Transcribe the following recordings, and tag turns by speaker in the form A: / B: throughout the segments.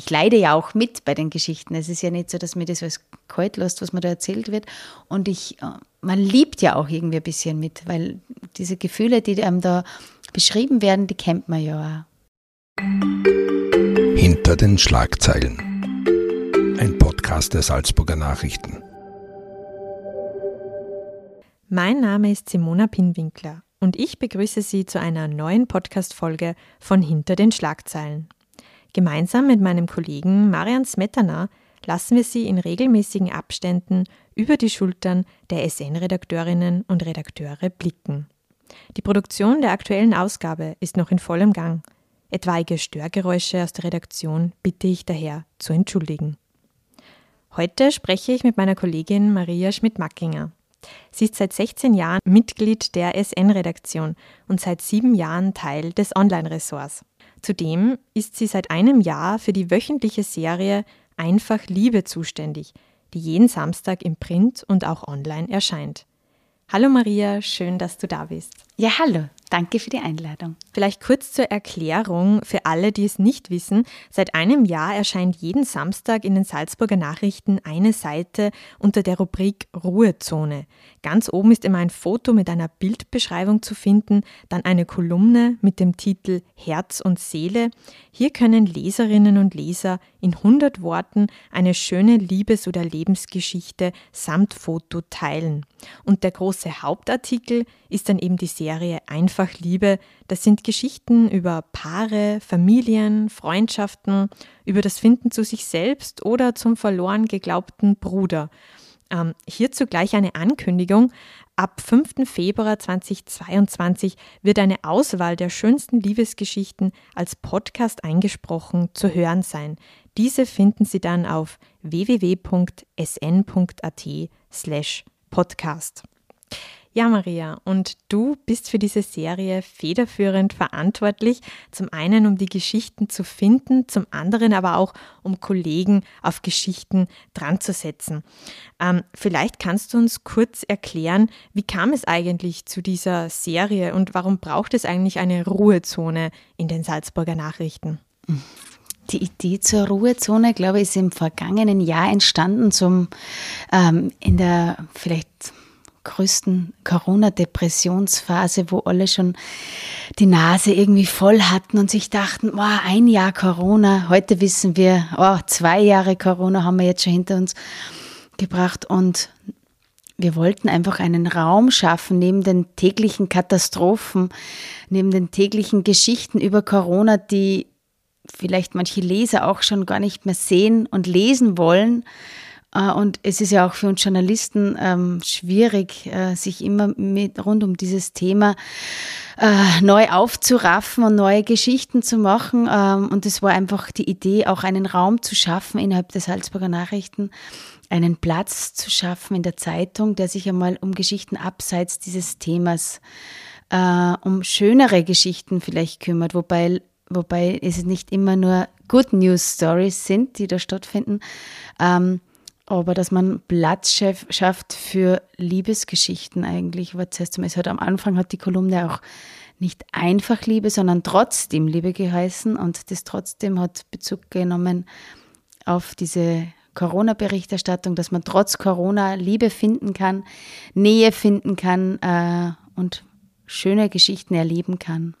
A: ich leide ja auch mit bei den Geschichten. Es ist ja nicht so, dass mir das alles kalt lässt, was mir da erzählt wird. Und ich, äh, man liebt ja auch irgendwie ein bisschen mit, weil diese Gefühle, die einem da beschrieben werden, die kennt man ja auch.
B: Hinter den Schlagzeilen. Ein Podcast der Salzburger Nachrichten.
C: Mein Name ist Simona Pinwinkler und ich begrüße Sie zu einer neuen Podcast-Folge von Hinter den Schlagzeilen. Gemeinsam mit meinem Kollegen Marian Smetana lassen wir Sie in regelmäßigen Abständen über die Schultern der SN-Redakteurinnen und Redakteure blicken. Die Produktion der aktuellen Ausgabe ist noch in vollem Gang. Etwaige Störgeräusche aus der Redaktion bitte ich daher zu entschuldigen. Heute spreche ich mit meiner Kollegin Maria Schmidt-Mackinger. Sie ist seit 16 Jahren Mitglied der SN-Redaktion und seit sieben Jahren Teil des Online-Ressorts. Zudem ist sie seit einem Jahr für die wöchentliche Serie Einfach Liebe zuständig, die jeden Samstag im Print und auch online erscheint. Hallo Maria, schön, dass du da bist.
A: Ja, hallo. Danke für die Einladung.
C: Vielleicht kurz zur Erklärung für alle, die es nicht wissen. Seit einem Jahr erscheint jeden Samstag in den Salzburger Nachrichten eine Seite unter der Rubrik Ruhezone. Ganz oben ist immer ein Foto mit einer Bildbeschreibung zu finden, dann eine Kolumne mit dem Titel Herz und Seele. Hier können Leserinnen und Leser in 100 Worten eine schöne Liebes- oder Lebensgeschichte samt Foto teilen. Und der große Hauptartikel ist dann eben die Serie Einfach Liebe. Das sind Geschichten über Paare, Familien, Freundschaften, über das Finden zu sich selbst oder zum verloren geglaubten Bruder. Ähm, hierzu gleich eine Ankündigung. Ab 5. Februar 2022 wird eine Auswahl der schönsten Liebesgeschichten als Podcast eingesprochen zu hören sein. Diese finden Sie dann auf www.sn.at slash podcast. Ja, Maria, und du bist für diese Serie federführend verantwortlich, zum einen um die Geschichten zu finden, zum anderen aber auch um Kollegen auf Geschichten dran zu setzen. Ähm, vielleicht kannst du uns kurz erklären, wie kam es eigentlich zu dieser Serie und warum braucht es eigentlich eine Ruhezone in den Salzburger Nachrichten?
A: Die Idee zur Ruhezone, glaube ich, ist im vergangenen Jahr entstanden, zum ähm, in der vielleicht größten Corona-Depressionsphase, wo alle schon die Nase irgendwie voll hatten und sich dachten, oh, ein Jahr Corona, heute wissen wir, oh, zwei Jahre Corona haben wir jetzt schon hinter uns gebracht und wir wollten einfach einen Raum schaffen neben den täglichen Katastrophen, neben den täglichen Geschichten über Corona, die vielleicht manche Leser auch schon gar nicht mehr sehen und lesen wollen, äh, und es ist ja auch für uns Journalisten ähm, schwierig, äh, sich immer mit rund um dieses Thema äh, neu aufzuraffen und neue Geschichten zu machen. Ähm, und es war einfach die Idee, auch einen Raum zu schaffen innerhalb der Salzburger Nachrichten, einen Platz zu schaffen in der Zeitung, der sich einmal um Geschichten abseits dieses Themas, äh, um schönere Geschichten vielleicht kümmert, wobei wobei es nicht immer nur Good News Stories sind, die da stattfinden. Ähm, aber dass man Platz schafft für Liebesgeschichten eigentlich. Was heißt es hat am Anfang hat die Kolumne auch nicht einfach Liebe, sondern trotzdem Liebe geheißen und das trotzdem hat Bezug genommen auf diese Corona-Berichterstattung, dass man trotz Corona Liebe finden kann, Nähe finden kann äh, und schöne Geschichten erleben kann.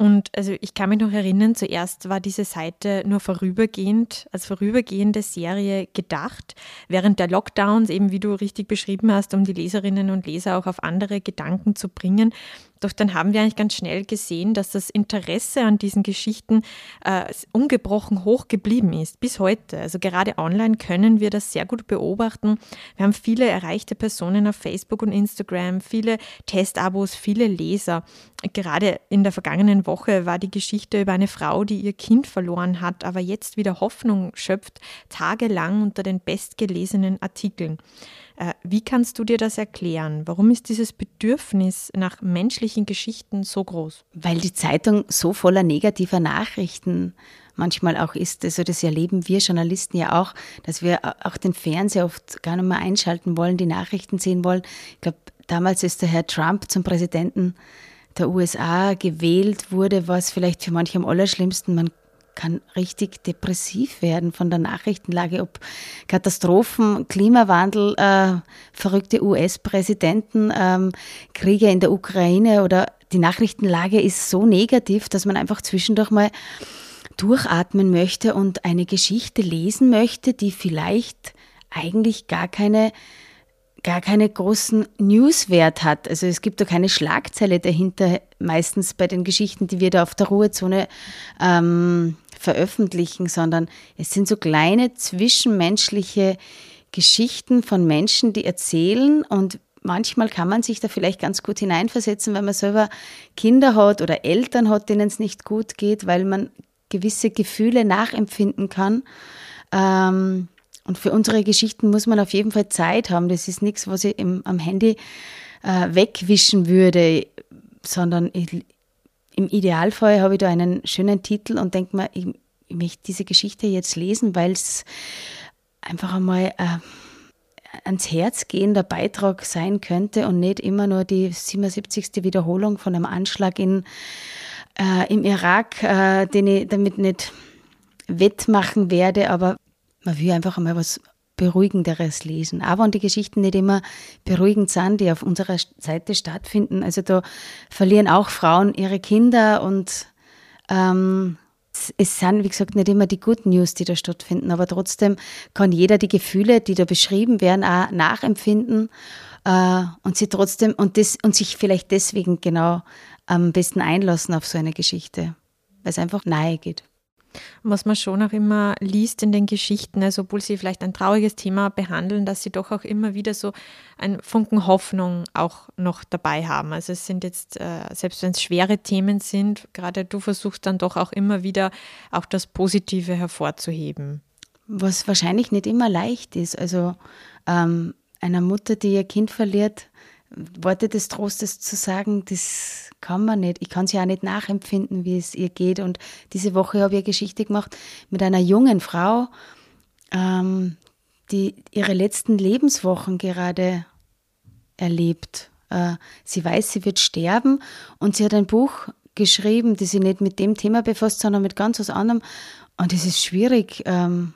C: Und also ich kann mich noch erinnern, zuerst war diese Seite nur vorübergehend, als vorübergehende Serie gedacht. Während der Lockdowns, eben wie du richtig beschrieben hast, um die Leserinnen und Leser auch auf andere Gedanken zu bringen. Doch dann haben wir eigentlich ganz schnell gesehen, dass das Interesse an diesen Geschichten äh, ungebrochen hoch geblieben ist, bis heute. Also gerade online können wir das sehr gut beobachten. Wir haben viele erreichte Personen auf Facebook und Instagram, viele Testabos, viele Leser. Gerade in der vergangenen Woche war die Geschichte über eine Frau, die ihr Kind verloren hat, aber jetzt wieder Hoffnung schöpft, tagelang unter den bestgelesenen Artikeln. Äh, wie kannst du dir das erklären? Warum ist dieses Bedürfnis nach menschlichen Geschichten so groß?
A: Weil die Zeitung so voller negativer Nachrichten manchmal auch ist. Also das erleben wir Journalisten ja auch, dass wir auch den Fernseher oft gar nicht mehr einschalten wollen, die Nachrichten sehen wollen. Ich glaube, damals ist der Herr Trump zum Präsidenten der USA gewählt wurde, war es vielleicht für manche am allerschlimmsten. Man kann richtig depressiv werden von der Nachrichtenlage, ob Katastrophen, Klimawandel, äh, verrückte US-Präsidenten, ähm, Kriege in der Ukraine oder die Nachrichtenlage ist so negativ, dass man einfach zwischendurch mal durchatmen möchte und eine Geschichte lesen möchte, die vielleicht eigentlich gar keine gar keine großen Newswert hat. Also es gibt da keine Schlagzeile dahinter, meistens bei den Geschichten, die wir da auf der Ruhezone ähm, veröffentlichen, sondern es sind so kleine zwischenmenschliche Geschichten von Menschen, die erzählen und manchmal kann man sich da vielleicht ganz gut hineinversetzen, wenn man selber Kinder hat oder Eltern hat, denen es nicht gut geht, weil man gewisse Gefühle nachempfinden kann. Ähm, und für unsere Geschichten muss man auf jeden Fall Zeit haben. Das ist nichts, was ich im, am Handy äh, wegwischen würde, sondern ich, im Idealfall habe ich da einen schönen Titel und denke mir, ich, ich möchte diese Geschichte jetzt lesen, weil es einfach einmal äh, ans Herz gehender Beitrag sein könnte und nicht immer nur die 77. Wiederholung von einem Anschlag in äh, im Irak, äh, den ich damit nicht wettmachen werde, aber man will einfach einmal was Beruhigenderes lesen. Aber wenn die Geschichten nicht immer beruhigend sind, die auf unserer Seite stattfinden. Also da verlieren auch Frauen ihre Kinder und ähm, es sind, wie gesagt, nicht immer die Good News, die da stattfinden, aber trotzdem kann jeder die Gefühle, die da beschrieben werden, auch nachempfinden äh, und sie trotzdem und, das, und sich vielleicht deswegen genau am besten einlassen auf so eine Geschichte, weil es einfach nahe geht.
C: Was man schon auch immer liest in den Geschichten, also obwohl sie vielleicht ein trauriges Thema behandeln, dass sie doch auch immer wieder so ein Funken Hoffnung auch noch dabei haben. Also es sind jetzt, äh, selbst wenn es schwere Themen sind, gerade du versuchst dann doch auch immer wieder auch das Positive hervorzuheben.
A: Was wahrscheinlich nicht immer leicht ist. Also ähm, einer Mutter, die ihr Kind verliert, Worte des Trostes zu sagen, das kann man nicht. Ich kann es ja auch nicht nachempfinden, wie es ihr geht. Und diese Woche habe ich eine Geschichte gemacht mit einer jungen Frau, ähm, die ihre letzten Lebenswochen gerade erlebt. Äh, sie weiß, sie wird sterben und sie hat ein Buch geschrieben, das sich nicht mit dem Thema befasst, sondern mit ganz was anderem. Und es ist schwierig, ähm,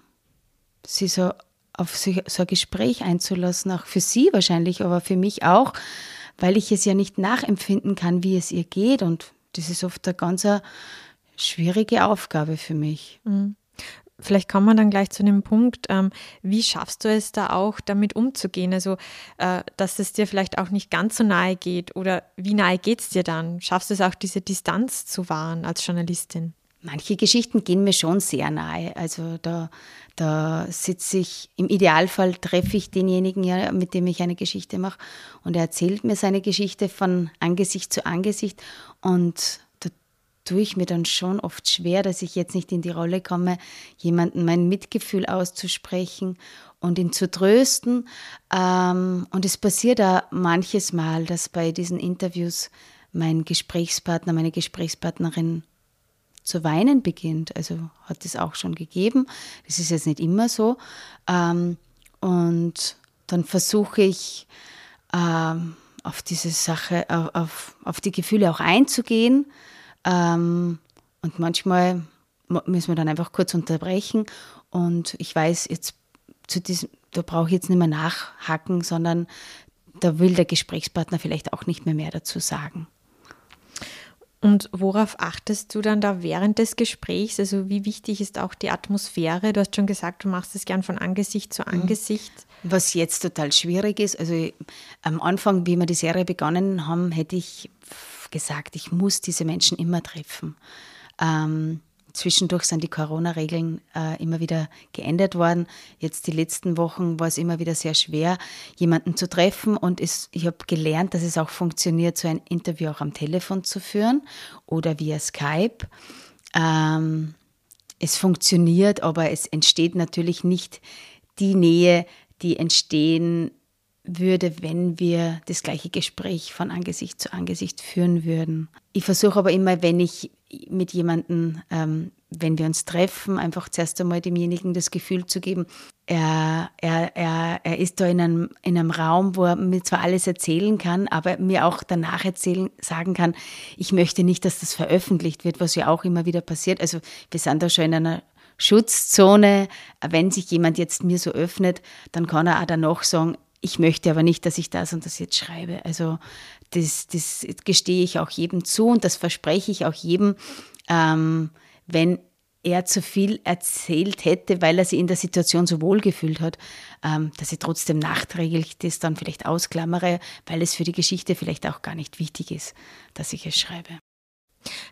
A: sie so auf so, ein Gespräch einzulassen, auch für sie wahrscheinlich, aber für mich auch, weil ich es ja nicht nachempfinden kann, wie es ihr geht. Und das ist oft eine ganz schwierige Aufgabe für mich.
C: Mhm. Vielleicht kommen wir dann gleich zu dem Punkt, ähm, wie schaffst du es da auch, damit umzugehen? Also, äh, dass es dir vielleicht auch nicht ganz so nahe geht oder wie nahe geht es dir dann? Schaffst du es auch, diese Distanz zu wahren als Journalistin?
A: Manche Geschichten gehen mir schon sehr nahe. Also da, da sitze ich, im Idealfall treffe ich denjenigen, mit dem ich eine Geschichte mache und er erzählt mir seine Geschichte von Angesicht zu Angesicht und da tue ich mir dann schon oft schwer, dass ich jetzt nicht in die Rolle komme, jemandem mein Mitgefühl auszusprechen und ihn zu trösten. Ähm, und es passiert da manches Mal, dass bei diesen Interviews mein Gesprächspartner, meine Gesprächspartnerin zu weinen beginnt. Also hat es auch schon gegeben. Das ist jetzt nicht immer so. Ähm, und dann versuche ich ähm, auf diese Sache, auf, auf die Gefühle auch einzugehen. Ähm, und manchmal müssen wir dann einfach kurz unterbrechen. Und ich weiß, jetzt zu diesem, da brauche ich jetzt nicht mehr nachhaken, sondern da will der Gesprächspartner vielleicht auch nicht mehr mehr dazu sagen.
C: Und worauf achtest du dann da während des Gesprächs? Also wie wichtig ist auch die Atmosphäre? Du hast schon gesagt, du machst es gern von Angesicht zu mhm. Angesicht.
A: Was jetzt total schwierig ist, also am Anfang, wie wir die Serie begonnen haben, hätte ich gesagt, ich muss diese Menschen immer treffen. Ähm, Zwischendurch sind die Corona-Regeln äh, immer wieder geändert worden. Jetzt die letzten Wochen war es immer wieder sehr schwer, jemanden zu treffen. Und es, ich habe gelernt, dass es auch funktioniert, so ein Interview auch am Telefon zu führen oder via Skype. Ähm, es funktioniert, aber es entsteht natürlich nicht die Nähe, die entstehen würde, wenn wir das gleiche Gespräch von Angesicht zu Angesicht führen würden. Ich versuche aber immer, wenn ich mit jemandem ähm, wenn wir uns treffen, einfach zuerst einmal demjenigen das Gefühl zu geben, er, er, er, er ist da in einem, in einem Raum, wo er mir zwar alles erzählen kann, aber mir auch danach erzählen, sagen kann, ich möchte nicht, dass das veröffentlicht wird, was ja auch immer wieder passiert. Also wir sind da schon in einer Schutzzone. Wenn sich jemand jetzt mir so öffnet, dann kann er auch danach sagen, ich möchte aber nicht, dass ich das und das jetzt schreibe. Also das, das gestehe ich auch jedem zu und das verspreche ich auch jedem, ähm, wenn er zu viel erzählt hätte, weil er sich in der Situation so wohl gefühlt hat, ähm, dass ich trotzdem nachträglich das dann vielleicht ausklammere, weil es für die Geschichte vielleicht auch gar nicht wichtig ist, dass ich es schreibe.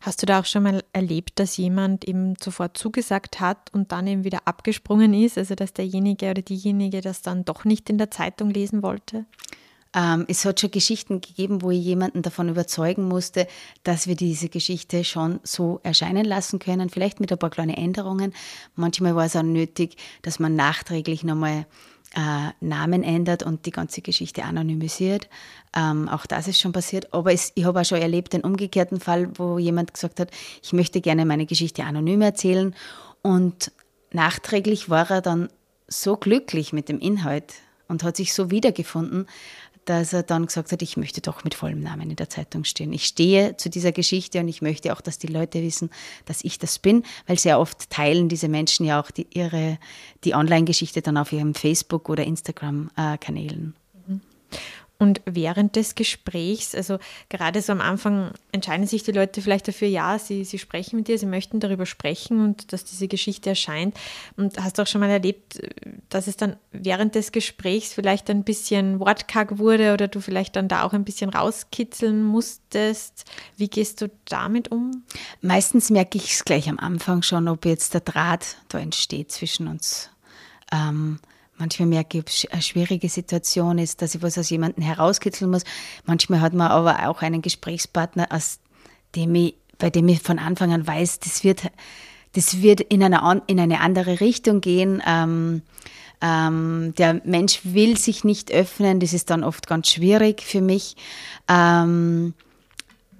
C: Hast du da auch schon mal erlebt, dass jemand eben sofort zugesagt hat und dann eben wieder abgesprungen ist, also dass derjenige oder diejenige das dann doch nicht in der Zeitung lesen wollte?
A: Ähm, es hat schon Geschichten gegeben, wo ich jemanden davon überzeugen musste, dass wir diese Geschichte schon so erscheinen lassen können, vielleicht mit ein paar kleinen Änderungen. Manchmal war es auch nötig, dass man nachträglich nochmal äh, Namen ändert und die ganze Geschichte anonymisiert. Ähm, auch das ist schon passiert. Aber es, ich habe auch schon erlebt den umgekehrten Fall, wo jemand gesagt hat, ich möchte gerne meine Geschichte anonym erzählen. Und nachträglich war er dann so glücklich mit dem Inhalt und hat sich so wiedergefunden, dass er dann gesagt hat, ich möchte doch mit vollem Namen in der Zeitung stehen. Ich stehe zu dieser Geschichte und ich möchte auch, dass die Leute wissen, dass ich das bin, weil sehr oft teilen diese Menschen ja auch die, ihre, die Online-Geschichte dann auf ihrem Facebook- oder Instagram-Kanälen.
C: Mhm. Und während des Gesprächs, also gerade so am Anfang entscheiden sich die Leute vielleicht dafür, ja, sie, sie sprechen mit dir, sie möchten darüber sprechen und dass diese Geschichte erscheint. Und hast du auch schon mal erlebt, dass es dann während des Gesprächs vielleicht ein bisschen wortkarg wurde oder du vielleicht dann da auch ein bisschen rauskitzeln musstest? Wie gehst du damit um?
A: Meistens merke ich es gleich am Anfang schon, ob jetzt der Draht da entsteht zwischen uns. Ähm, Manchmal merke ich, eine schwierige Situation ist, dass ich was aus jemandem herauskitzeln muss. Manchmal hat man aber auch einen Gesprächspartner, aus dem ich, bei dem ich von Anfang an weiß, das wird, das wird in, eine, in eine andere Richtung gehen. Ähm, ähm, der Mensch will sich nicht öffnen, das ist dann oft ganz schwierig für mich. Ähm,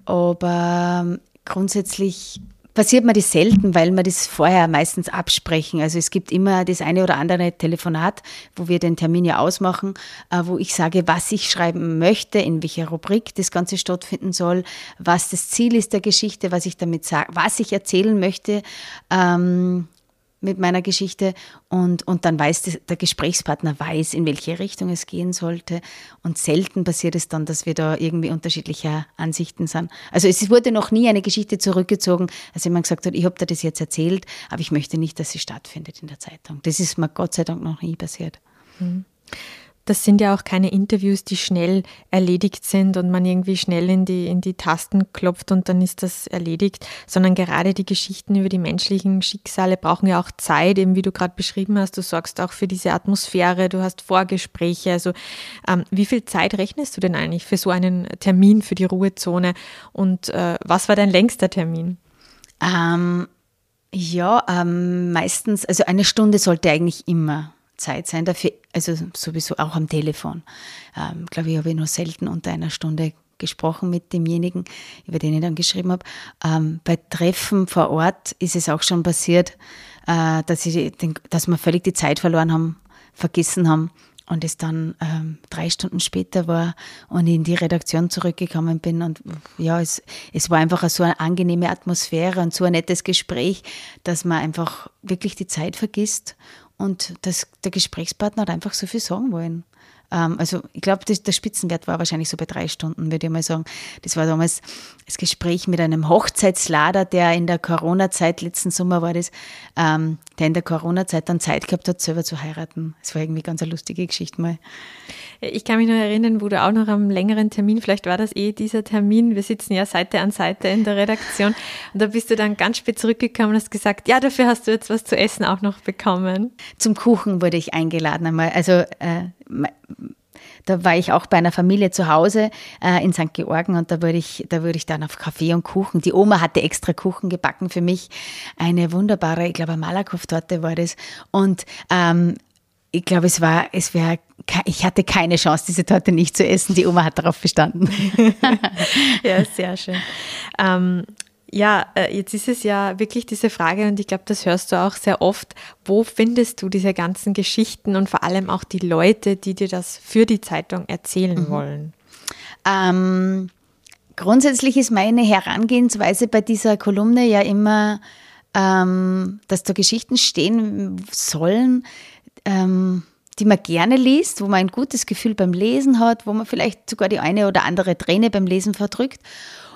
A: aber grundsätzlich passiert mir das selten, weil wir das vorher meistens absprechen. Also es gibt immer das eine oder andere Telefonat, wo wir den Termin ja ausmachen, äh, wo ich sage, was ich schreiben möchte, in welcher Rubrik das Ganze stattfinden soll, was das Ziel ist der Geschichte, was ich damit sage, was ich erzählen möchte. Ähm, mit meiner Geschichte und, und dann weiß der Gesprächspartner weiß, in welche Richtung es gehen sollte. Und selten passiert es dann, dass wir da irgendwie unterschiedlicher Ansichten sind. Also es wurde noch nie eine Geschichte zurückgezogen, als jemand gesagt hat, ich habe dir das jetzt erzählt, aber ich möchte nicht, dass sie stattfindet in der Zeitung. Das ist mir Gott sei Dank noch nie passiert.
C: Mhm das sind ja auch keine Interviews, die schnell erledigt sind und man irgendwie schnell in die, in die Tasten klopft und dann ist das erledigt, sondern gerade die Geschichten über die menschlichen Schicksale brauchen ja auch Zeit, eben wie du gerade beschrieben hast. Du sorgst auch für diese Atmosphäre, du hast Vorgespräche. Also ähm, wie viel Zeit rechnest du denn eigentlich für so einen Termin für die Ruhezone und äh, was war dein längster Termin?
A: Ähm, ja, ähm, meistens, also eine Stunde sollte eigentlich immer Zeit sein dafür, also sowieso auch am Telefon. Ähm, glaube ich, habe ich nur selten unter einer Stunde gesprochen mit demjenigen, über den ich dann geschrieben habe. Ähm, bei Treffen vor Ort ist es auch schon passiert, äh, dass, ich den, dass wir völlig die Zeit verloren haben, vergessen haben und es dann ähm, drei Stunden später war und ich in die Redaktion zurückgekommen bin und ja, es, es war einfach so eine angenehme Atmosphäre und so ein nettes Gespräch, dass man einfach wirklich die Zeit vergisst und das, der Gesprächspartner hat einfach so viel sagen wollen. Ähm, also ich glaube, der Spitzenwert war wahrscheinlich so bei drei Stunden, würde ich mal sagen. Das war damals das Gespräch mit einem Hochzeitslader, der in der Corona-Zeit, letzten Sommer war das, ähm, der in der Corona-Zeit dann Zeit gehabt hat, selber zu heiraten. Das war irgendwie ganz eine lustige Geschichte mal.
C: Ich kann mich noch erinnern, wo du auch noch am längeren Termin, vielleicht war das eh dieser Termin, wir sitzen ja Seite an Seite in der Redaktion und da bist du dann ganz spät zurückgekommen und hast gesagt, ja, dafür hast du jetzt was zu essen auch noch bekommen.
A: Zum Kuchen wurde ich eingeladen einmal. Also äh, da war ich auch bei einer Familie zu Hause äh, in St. Georgen und da wurde ich, da wurde ich dann auf Kaffee und Kuchen. Die Oma hatte extra Kuchen gebacken für mich. Eine wunderbare, ich glaube, Malakoff-Torte war das. Und ähm, ich glaube, es war, es wäre, ich hatte keine Chance, diese Torte nicht zu essen. Die Oma hat darauf bestanden.
C: ja, sehr schön. Ähm, Ja, äh, jetzt ist es ja wirklich diese Frage und ich glaube, das hörst du auch sehr oft. Wo findest du diese ganzen Geschichten und vor allem auch die Leute, die dir das für die Zeitung erzählen mhm. wollen?
A: Ähm, grundsätzlich ist meine Herangehensweise bei dieser Kolumne ja immer, ähm, dass da Geschichten stehen sollen, ähm, die man gerne liest, wo man ein gutes Gefühl beim Lesen hat, wo man vielleicht sogar die eine oder andere Träne beim Lesen verdrückt.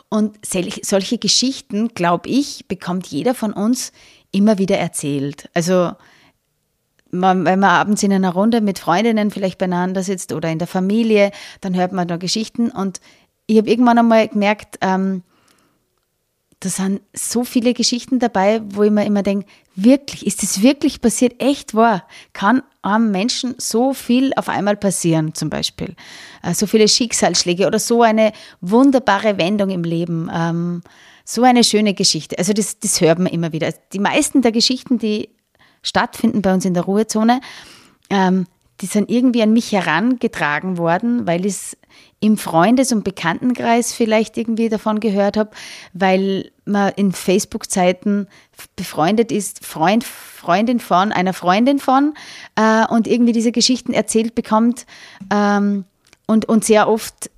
A: Und solche Geschichten, glaube ich, bekommt jeder von uns immer wieder erzählt. Also man, wenn man abends in einer Runde mit Freundinnen vielleicht beieinander sitzt oder in der Familie, dann hört man da Geschichten. Und ich habe irgendwann einmal gemerkt, ähm, da sind so viele Geschichten dabei, wo ich mir immer denke, wirklich, ist das wirklich passiert? Echt wahr? Kann einem Menschen so viel auf einmal passieren, zum Beispiel? Äh, so viele Schicksalsschläge oder so eine wunderbare Wendung im Leben. Ähm, so eine schöne Geschichte. Also das, das hört man immer wieder. Die meisten der Geschichten, die stattfinden bei uns in der Ruhezone, ähm, die sind irgendwie an mich herangetragen worden, weil ich es im Freundes- und Bekanntenkreis vielleicht irgendwie davon gehört habe, weil man in Facebook-Zeiten befreundet ist, Freund, Freundin von, einer Freundin von äh, und irgendwie diese Geschichten erzählt bekommt. Ähm, und, und sehr oft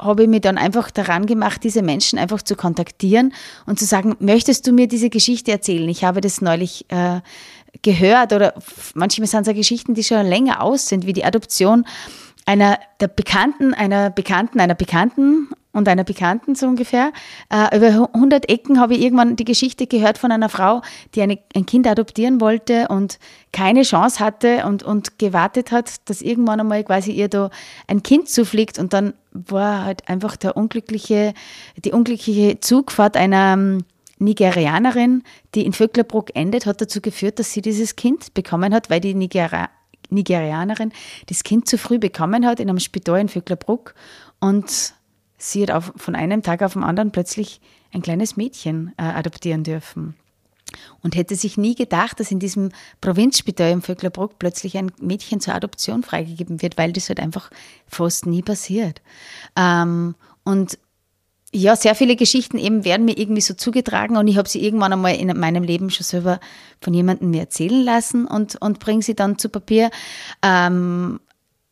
A: habe ich mich dann einfach daran gemacht, diese Menschen einfach zu kontaktieren und zu sagen, möchtest du mir diese Geschichte erzählen? Ich habe das neulich äh, gehört oder manchmal sind es ja Geschichten, die schon länger aus sind, wie die Adoption einer der Bekannten, einer Bekannten, einer Bekannten und einer Bekannten so ungefähr. Äh, über 100 Ecken habe ich irgendwann die Geschichte gehört von einer Frau, die eine, ein Kind adoptieren wollte und keine Chance hatte und, und gewartet hat, dass irgendwann einmal quasi ihr da ein Kind zufliegt und dann war halt einfach der unglückliche, die unglückliche Zugfahrt einer ähm, Nigerianerin, die in Vöcklerbruck endet, hat dazu geführt, dass sie dieses Kind bekommen hat, weil die Nigeria Nigerianerin das Kind zu früh bekommen hat in einem Spital in Vöcklerbruck und sie hat auf, von einem Tag auf den anderen plötzlich ein kleines Mädchen äh, adoptieren dürfen. Und hätte sich nie gedacht, dass in diesem Provinzspital in Vöcklerbruck plötzlich ein Mädchen zur Adoption freigegeben wird, weil das halt einfach fast nie passiert. Ähm, und ja, sehr viele Geschichten eben werden mir irgendwie so zugetragen und ich habe sie irgendwann einmal in meinem Leben schon selber von jemandem mir erzählen lassen und, und bringe sie dann zu Papier. Ähm,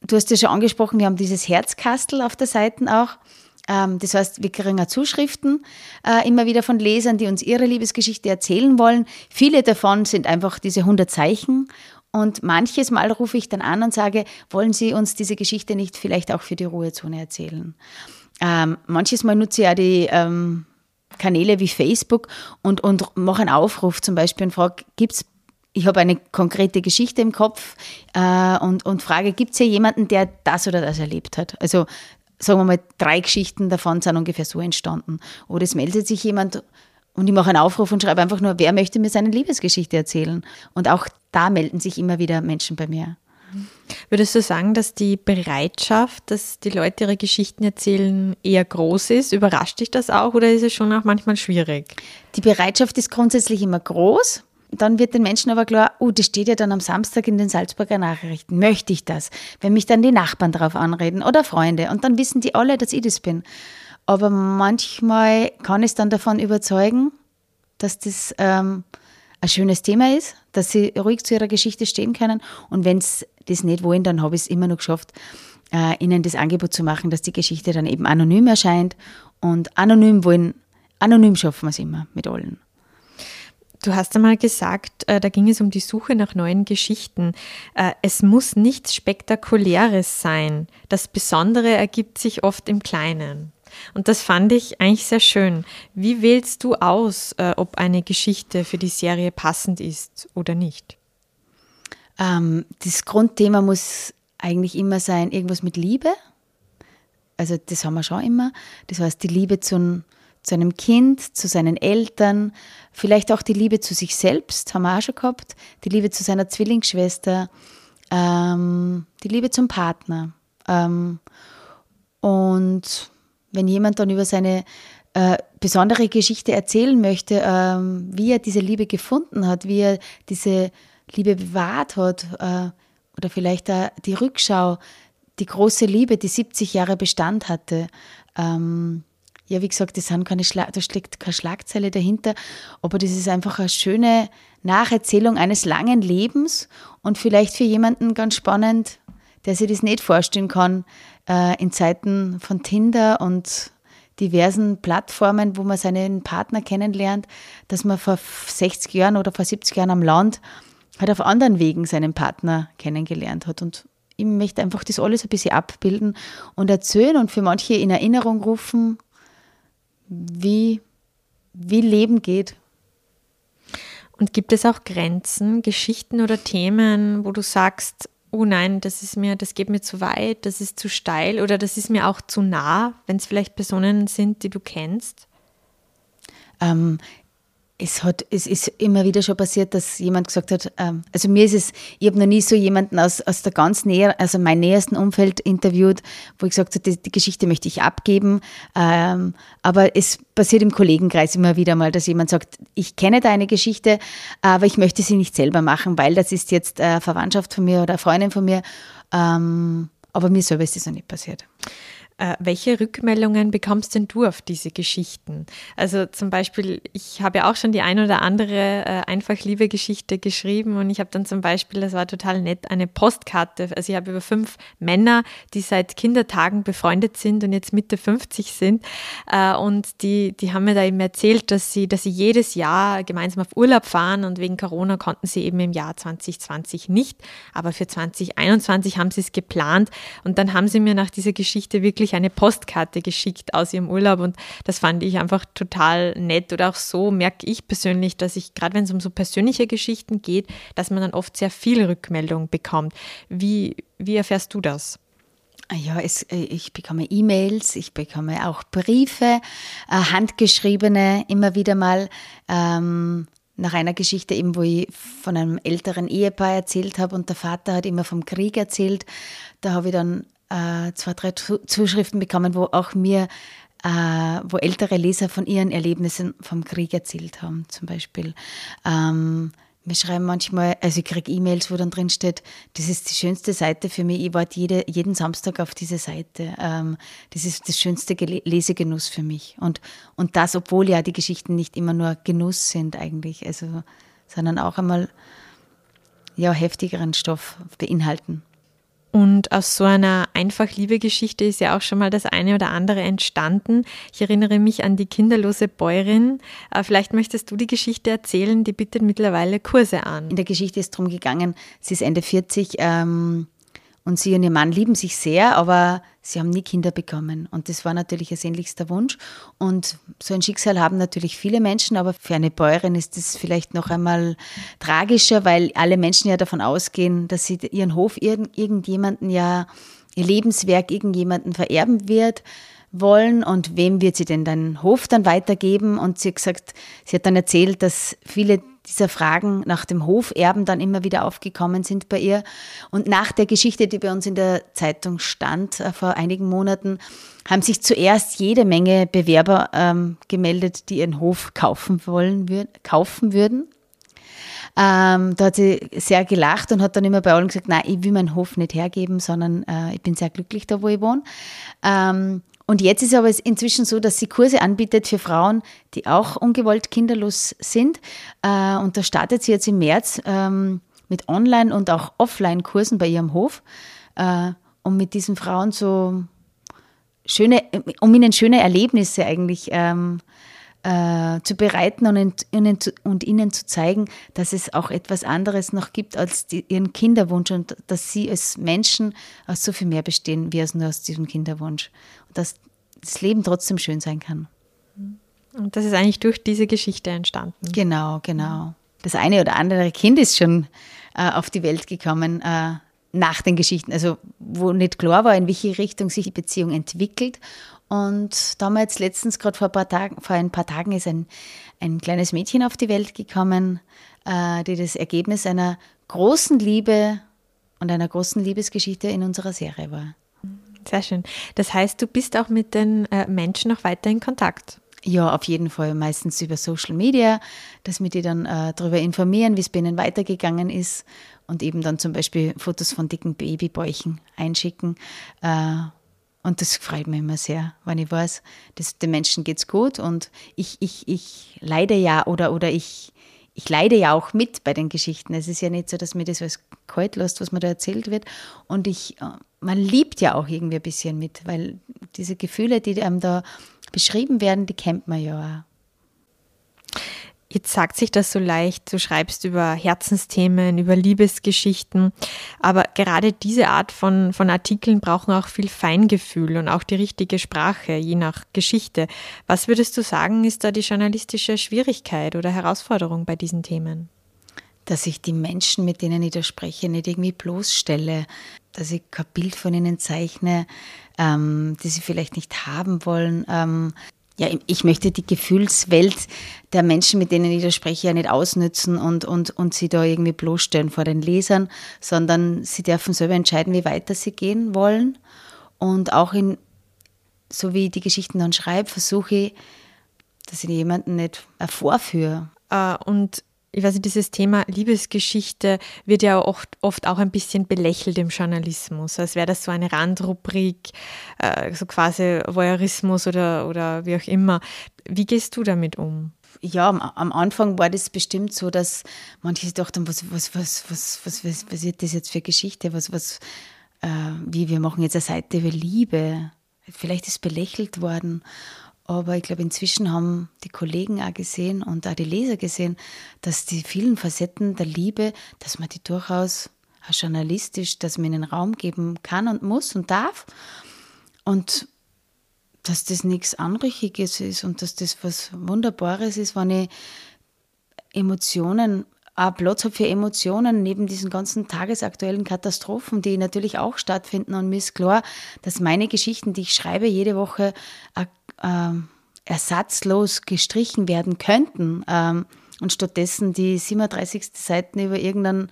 A: du hast ja schon angesprochen, wir haben dieses Herzkastel auf der Seite auch. Ähm, das heißt, wir kriegen auch Zuschriften äh, immer wieder von Lesern, die uns ihre Liebesgeschichte erzählen wollen. Viele davon sind einfach diese 100 Zeichen und manches Mal rufe ich dann an und sage, wollen Sie uns diese Geschichte nicht vielleicht auch für die Ruhezone erzählen? Ähm, manches Mal nutze ich auch die ähm, Kanäle wie Facebook und, und mache einen Aufruf zum Beispiel und frage, gibt's ich habe eine konkrete Geschichte im Kopf äh, und, und frage, gibt es hier jemanden, der das oder das erlebt hat? Also sagen wir mal, drei Geschichten davon sind ungefähr so entstanden. Oder es meldet sich jemand und ich mache einen Aufruf und schreibe einfach nur, wer möchte mir seine Liebesgeschichte erzählen? Und auch da melden sich immer wieder Menschen bei mir.
C: Würdest du sagen, dass die Bereitschaft, dass die Leute ihre Geschichten erzählen, eher groß ist? Überrascht dich das auch oder ist es schon auch manchmal schwierig?
A: Die Bereitschaft ist grundsätzlich immer groß. Dann wird den Menschen aber klar, oh, das steht ja dann am Samstag in den Salzburger Nachrichten. Möchte ich das? Wenn mich dann die Nachbarn darauf anreden oder Freunde und dann wissen die alle, dass ich das bin. Aber manchmal kann es dann davon überzeugen, dass das ähm, ein schönes Thema ist, dass sie ruhig zu ihrer Geschichte stehen können. Und wenn sie das nicht wollen, dann habe ich es immer noch geschafft, äh, ihnen das Angebot zu machen, dass die Geschichte dann eben anonym erscheint. Und anonym wollen, anonym schaffen wir es immer mit allen.
C: Du hast einmal gesagt, äh, da ging es um die Suche nach neuen Geschichten. Äh, es muss nichts Spektakuläres sein. Das Besondere ergibt sich oft im Kleinen. Und das fand ich eigentlich sehr schön. Wie wählst du aus, äh, ob eine Geschichte für die Serie passend ist oder nicht?
A: Ähm, das Grundthema muss eigentlich immer sein, irgendwas mit Liebe. Also das haben wir schon immer. Das heißt, die Liebe zu, zu einem Kind, zu seinen Eltern, vielleicht auch die Liebe zu sich selbst, haben wir auch schon gehabt, die Liebe zu seiner Zwillingsschwester, ähm, die Liebe zum Partner. Ähm, und wenn jemand dann über seine äh, besondere Geschichte erzählen möchte, ähm, wie er diese Liebe gefunden hat, wie er diese Liebe bewahrt hat, äh, oder vielleicht äh, die Rückschau, die große Liebe, die 70 Jahre Bestand hatte, ähm, ja, wie gesagt, das sind keine Schla da steckt keine Schlagzeile dahinter, aber das ist einfach eine schöne Nacherzählung eines langen Lebens und vielleicht für jemanden ganz spannend, der sich das nicht vorstellen kann, äh, in Zeiten von Tinder und diversen Plattformen, wo man seinen Partner kennenlernt, dass man vor 60 Jahren oder vor 70 Jahren am Land halt auf anderen Wegen seinen Partner kennengelernt hat. Und ich möchte einfach das alles ein bisschen abbilden und erzählen und für manche in Erinnerung rufen, wie, wie Leben geht.
C: Und gibt es auch Grenzen, Geschichten oder Themen, wo du sagst, oh nein, das ist mir, das geht mir zu weit, das ist zu steil oder das ist mir auch zu nah, wenn es vielleicht Personen sind, die du kennst?
A: Ähm, es, hat, es ist immer wieder schon passiert, dass jemand gesagt hat, ähm, also mir ist es, ich habe noch nie so jemanden aus, aus der ganz Nähe, also mein nähersten Umfeld interviewt, wo ich gesagt habe, die, die Geschichte möchte ich abgeben. Ähm, aber es passiert im Kollegenkreis immer wieder mal, dass jemand sagt, ich kenne deine Geschichte, aber ich möchte sie nicht selber machen, weil das ist jetzt eine Verwandtschaft von mir oder Freundin von mir. Ähm, aber mir selber ist das noch nicht passiert.
C: Äh, welche Rückmeldungen bekommst denn du auf diese Geschichten? Also zum Beispiel, ich habe ja auch schon die ein oder andere äh, einfach Liebe-Geschichte geschrieben und ich habe dann zum Beispiel, das war total nett, eine Postkarte. Also ich habe über fünf Männer, die seit Kindertagen befreundet sind und jetzt Mitte 50 sind äh, und die, die haben mir da eben erzählt, dass sie, dass sie jedes Jahr gemeinsam auf Urlaub fahren und wegen Corona konnten sie eben im Jahr 2020 nicht, aber für 2021 haben sie es geplant und dann haben sie mir nach dieser Geschichte wirklich wirklich eine Postkarte geschickt aus ihrem Urlaub und das fand ich einfach total nett. Oder auch so merke ich persönlich, dass ich, gerade wenn es um so persönliche Geschichten geht, dass man dann oft sehr viel Rückmeldung bekommt. Wie, wie erfährst du das?
A: Ah ja, es, äh, ich bekomme E-Mails, ich bekomme auch Briefe, äh, handgeschriebene, immer wieder mal. Ähm, nach einer Geschichte eben, wo ich von einem älteren Ehepaar erzählt habe und der Vater hat immer vom Krieg erzählt. Da habe ich dann äh, zwei, drei Zuschriften bekommen, wo auch mir, äh, wo ältere Leser von ihren Erlebnissen vom Krieg erzählt haben, zum Beispiel. Ähm, wir schreiben manchmal, also ich kriege E-Mails, wo dann drin steht, das ist die schönste Seite für mich. Ich warte jede, jeden Samstag auf diese Seite. Ähm, das ist das schönste Lesegenuss für mich. Und, und das, obwohl ja die Geschichten nicht immer nur Genuss sind eigentlich, also, sondern auch einmal ja, heftigeren Stoff beinhalten.
C: Und aus so einer Einfach-Liebe-Geschichte ist ja auch schon mal das eine oder andere entstanden. Ich erinnere mich an die kinderlose Bäuerin. Äh, vielleicht möchtest du die Geschichte erzählen, die bietet mittlerweile Kurse an.
A: In der Geschichte ist darum gegangen, sie ist Ende 40, ähm, und sie und ihr Mann lieben sich sehr, aber sie haben nie Kinder bekommen. Und das war natürlich ihr sehnlichster Wunsch. Und so ein Schicksal haben natürlich viele Menschen, aber für eine Bäuerin ist das vielleicht noch einmal tragischer, weil alle Menschen ja davon ausgehen, dass sie ihren Hof irgendjemanden ja, ihr Lebenswerk irgendjemanden vererben wird wollen und wem wird sie denn den Hof dann weitergeben? Und sie hat gesagt, sie hat dann erzählt, dass viele dieser Fragen nach dem Hoferben dann immer wieder aufgekommen sind bei ihr. Und nach der Geschichte, die bei uns in der Zeitung stand äh, vor einigen Monaten, haben sich zuerst jede Menge Bewerber ähm, gemeldet, die ihren Hof kaufen wollen, würd, kaufen würden. Ähm, da hat sie sehr gelacht und hat dann immer bei allen gesagt, nein, ich will meinen Hof nicht hergeben, sondern äh, ich bin sehr glücklich da, wo ich wohne. Ähm, und jetzt ist aber inzwischen so, dass sie Kurse anbietet für Frauen, die auch ungewollt kinderlos sind. Äh, und da startet sie jetzt im März ähm, mit Online- und auch Offline-Kursen bei ihrem Hof, äh, um mit diesen Frauen so schöne, um ihnen schöne Erlebnisse eigentlich ähm, äh, zu bereiten und, ihnen zu, und ihnen zu zeigen, dass es auch etwas anderes noch gibt als die, ihren Kinderwunsch und dass sie als Menschen aus so viel mehr bestehen, wie aus nur aus diesem Kinderwunsch dass das Leben trotzdem schön sein kann.
C: Und das ist eigentlich durch diese Geschichte entstanden.
A: Genau, genau. Das eine oder andere Kind ist schon äh, auf die Welt gekommen äh, nach den Geschichten, also wo nicht klar war, in welche Richtung sich die Beziehung entwickelt. Und da haben wir jetzt letztens, gerade vor, vor, ein paar Tagen, ist ein, ein kleines Mädchen auf die Welt gekommen, äh, die das Ergebnis einer großen Liebe und einer großen Liebesgeschichte in unserer Serie war.
C: Sehr schön. Das heißt, du bist auch mit den äh, Menschen noch weiter in Kontakt.
A: Ja, auf jeden Fall, meistens über Social Media, dass wir die dann äh, darüber informieren, wie es bei ihnen weitergegangen ist und eben dann zum Beispiel Fotos von dicken Babybäuchen einschicken. Äh, Und das freut mich immer sehr, wenn ich weiß, dass den Menschen geht's gut und ich, ich, ich leide ja oder, oder ich, ich leide ja auch mit bei den Geschichten. Es ist ja nicht so, dass mir das alles kalt lässt, was mir da erzählt wird. Und ich, äh, man liebt ja auch irgendwie ein bisschen mit, weil diese Gefühle, die einem da beschrieben werden, die kennt man ja auch.
C: Jetzt sagt sich das so leicht, du schreibst über Herzensthemen, über Liebesgeschichten, aber gerade diese Art von, von Artikeln brauchen auch viel Feingefühl und auch die richtige Sprache, je nach Geschichte. Was würdest du sagen, ist da die journalistische Schwierigkeit oder Herausforderung bei diesen Themen?
A: Dass ich die Menschen, mit denen ich da spreche, nicht irgendwie bloßstelle, dass ich kein Bild von ihnen zeichne, ähm, die sie vielleicht nicht haben wollen, ähm, ja, ich möchte die Gefühlswelt der Menschen, mit denen ich da spreche, ja nicht ausnützen und, und, und sie da irgendwie bloßstellen vor den Lesern, sondern sie dürfen selber entscheiden, wie weiter sie gehen wollen. Und auch in, so wie ich die Geschichten dann schreibe, versuche ich, dass ich jemanden nicht vorführe.
C: Äh, und ich weiß nicht, dieses Thema Liebesgeschichte wird ja oft, oft auch ein bisschen belächelt im Journalismus, als wäre das so eine Randrubrik, äh, so quasi Voyeurismus oder, oder wie auch immer. Wie gehst du damit um?
A: Ja, am, Anfang war das bestimmt so, dass manche dachten, was, was, was, was, was, was, was ist das jetzt für Geschichte? Was, was, äh, wie, wir machen jetzt eine Seite über Liebe. Vielleicht ist belächelt worden. Aber ich glaube, inzwischen haben die Kollegen auch gesehen und auch die Leser gesehen, dass die vielen Facetten der Liebe, dass man die durchaus auch journalistisch, dass man ihnen Raum geben kann und muss und darf. Und dass das nichts Anrüchiges ist und dass das was Wunderbares ist, wenn ich Emotionen, auch Platz habe für Emotionen neben diesen ganzen tagesaktuellen Katastrophen, die natürlich auch stattfinden. Und mir ist klar, dass meine Geschichten, die ich schreibe, jede Woche äh, ersatzlos gestrichen werden könnten ähm, und stattdessen die 37. Seiten über irgendeinen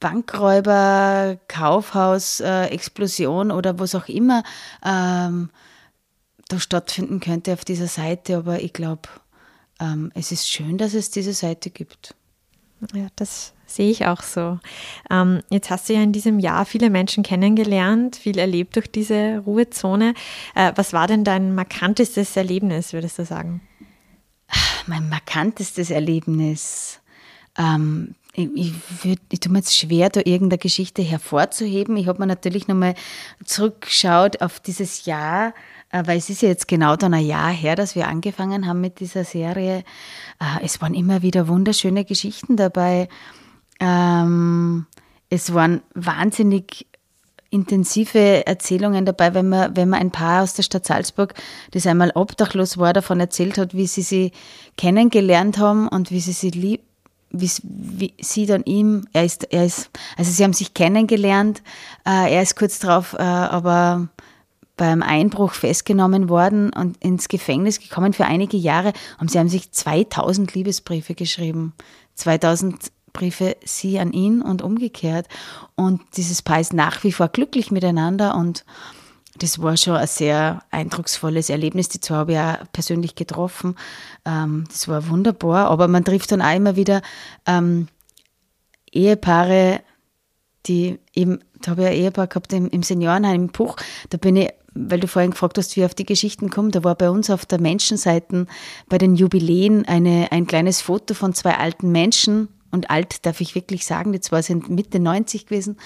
A: Bankräuber, Kaufhaus, äh, Explosion oder was auch immer ähm, da stattfinden könnte auf dieser Seite. Aber ich glaube, ähm, es ist schön, dass es diese Seite gibt.
C: Ja, das Sehe ich auch so. Ähm, jetzt hast du ja in diesem Jahr viele Menschen kennengelernt, viel erlebt durch diese Ruhezone. Äh, was war denn dein markantestes Erlebnis, würdest du sagen?
A: Mein markantestes Erlebnis. Ähm, ich, ich, würd, ich tue mir jetzt schwer, da irgendeine Geschichte hervorzuheben. Ich habe mir natürlich nochmal zurückgeschaut auf dieses Jahr, weil es ist ja jetzt genau dann ein Jahr her, dass wir angefangen haben mit dieser Serie. Äh, es waren immer wieder wunderschöne Geschichten dabei. Ähm, es waren wahnsinnig intensive Erzählungen dabei, wenn man, wenn man ein Paar aus der Stadt Salzburg, das einmal obdachlos war, davon erzählt hat, wie sie sie kennengelernt haben und wie sie sie lieb, wie, wie sie dann ihm, er ist, er ist, also sie haben sich kennengelernt, äh, er ist kurz darauf, äh, aber beim Einbruch festgenommen worden und ins Gefängnis gekommen für einige Jahre und sie haben sich 2000 Liebesbriefe geschrieben. 2000 Briefe sie an ihn und umgekehrt. Und dieses Paar ist nach wie vor glücklich miteinander und das war schon ein sehr eindrucksvolles Erlebnis. Die zwei habe ich auch persönlich getroffen. Ähm, das war wunderbar, aber man trifft dann auch immer wieder ähm, Ehepaare, die eben, da habe ich ein Ehepaar gehabt im, im Seniorenheim im Puch, da bin ich weil du vorhin gefragt hast, wie auf die Geschichten komme, da war bei uns auf der Menschenseite bei den Jubiläen eine, ein kleines Foto von zwei alten Menschen, und alt darf ich wirklich sagen, die zwei sind Mitte 90 gewesen.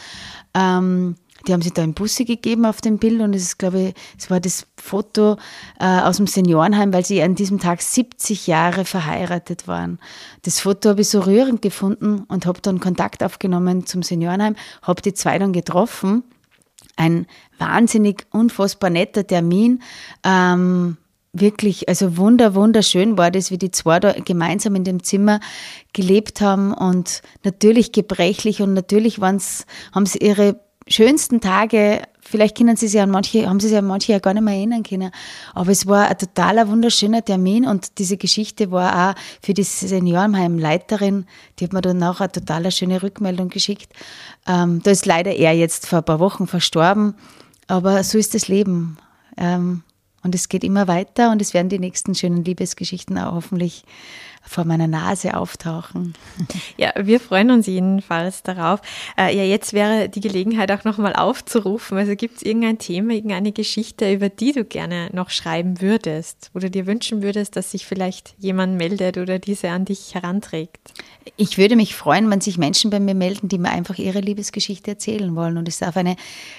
A: Ähm, die haben sich da ein Busse gegeben auf dem Bild und es ist, glaube ich, es war das Foto äh, aus dem Seniorenheim, weil sie an diesem Tag 70 Jahre verheiratet waren. Das Foto habe ich so rührend gefunden und habe dann Kontakt aufgenommen zum Seniorenheim, habe die zwei dann getroffen. Ein wahnsinnig unfassbar netter Termin. Ähm, wirklich, also wunder, wunderschön war das, wie die zwei da gemeinsam in dem Zimmer gelebt haben und natürlich gebrechlich und natürlich waren's, haben sie ihre schönsten Tage, vielleicht können sie sich an manche, haben sie sich an manche ja gar nicht mehr erinnern können, aber es war ein totaler wunderschöner Termin und diese Geschichte war auch für die Seniorenheimleiterin, die hat mir dann auch eine total schöne Rückmeldung geschickt. Ähm, da ist leider er jetzt vor ein paar Wochen verstorben, aber so ist das Leben. Ähm, und es geht immer weiter und es werden die nächsten schönen Liebesgeschichten auch hoffentlich vor meiner Nase auftauchen.
C: Ja, wir freuen uns jedenfalls darauf. Äh, ja, jetzt wäre die Gelegenheit auch nochmal aufzurufen. Also gibt es irgendein Thema, irgendeine Geschichte, über die du gerne noch schreiben würdest, du dir wünschen würdest, dass sich vielleicht jemand meldet oder diese an dich heranträgt?
A: Ich würde mich freuen, wenn sich Menschen bei mir melden, die mir einfach ihre Liebesgeschichte erzählen wollen. Und es darf eine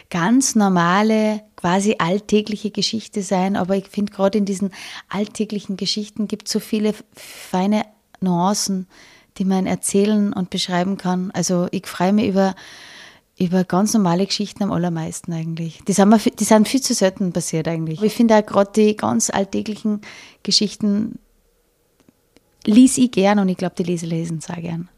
A: ganz normale, quasi alltägliche Geschichte sein. Aber ich finde, gerade in diesen alltäglichen Geschichten gibt es so viele feine Nuancen, die man erzählen und beschreiben kann. Also ich freue mich über, über ganz normale Geschichten am allermeisten eigentlich. Die sind, mir, die sind viel zu selten passiert eigentlich. Ich finde auch gerade die ganz alltäglichen Geschichten lies ich gern und ich glaube, die Leser lesen sehr gern.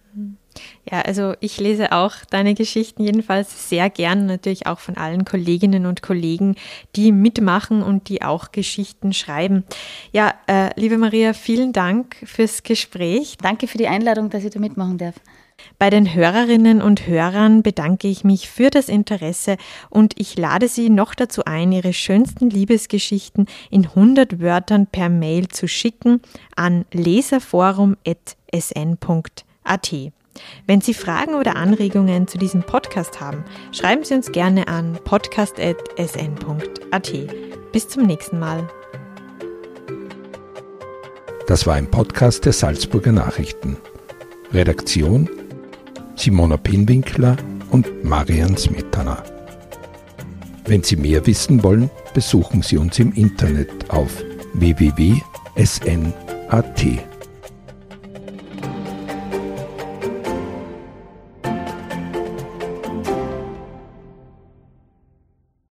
C: Ja, also ich lese auch deine Geschichten jedenfalls sehr gern, natürlich auch von allen Kolleginnen und Kollegen, die mitmachen und die auch Geschichten schreiben. Ja, äh, liebe Maria, vielen Dank fürs Gespräch.
A: Danke für die Einladung, dass ich da mitmachen darf.
C: Bei den Hörerinnen und Hörern bedanke ich mich für das Interesse und ich lade Sie noch dazu ein, Ihre schönsten Liebesgeschichten in 100 Wörtern per Mail zu schicken an leserforum.sn.at. Wenn Sie Fragen oder Anregungen zu diesem Podcast haben, schreiben Sie uns gerne an podcast.sn.at. Bis zum nächsten Mal.
B: Das war ein Podcast der Salzburger Nachrichten. Redaktion Simona Pinwinkler und Marian Smetana. Wenn Sie mehr wissen wollen, besuchen Sie uns im Internet auf www.sn.at.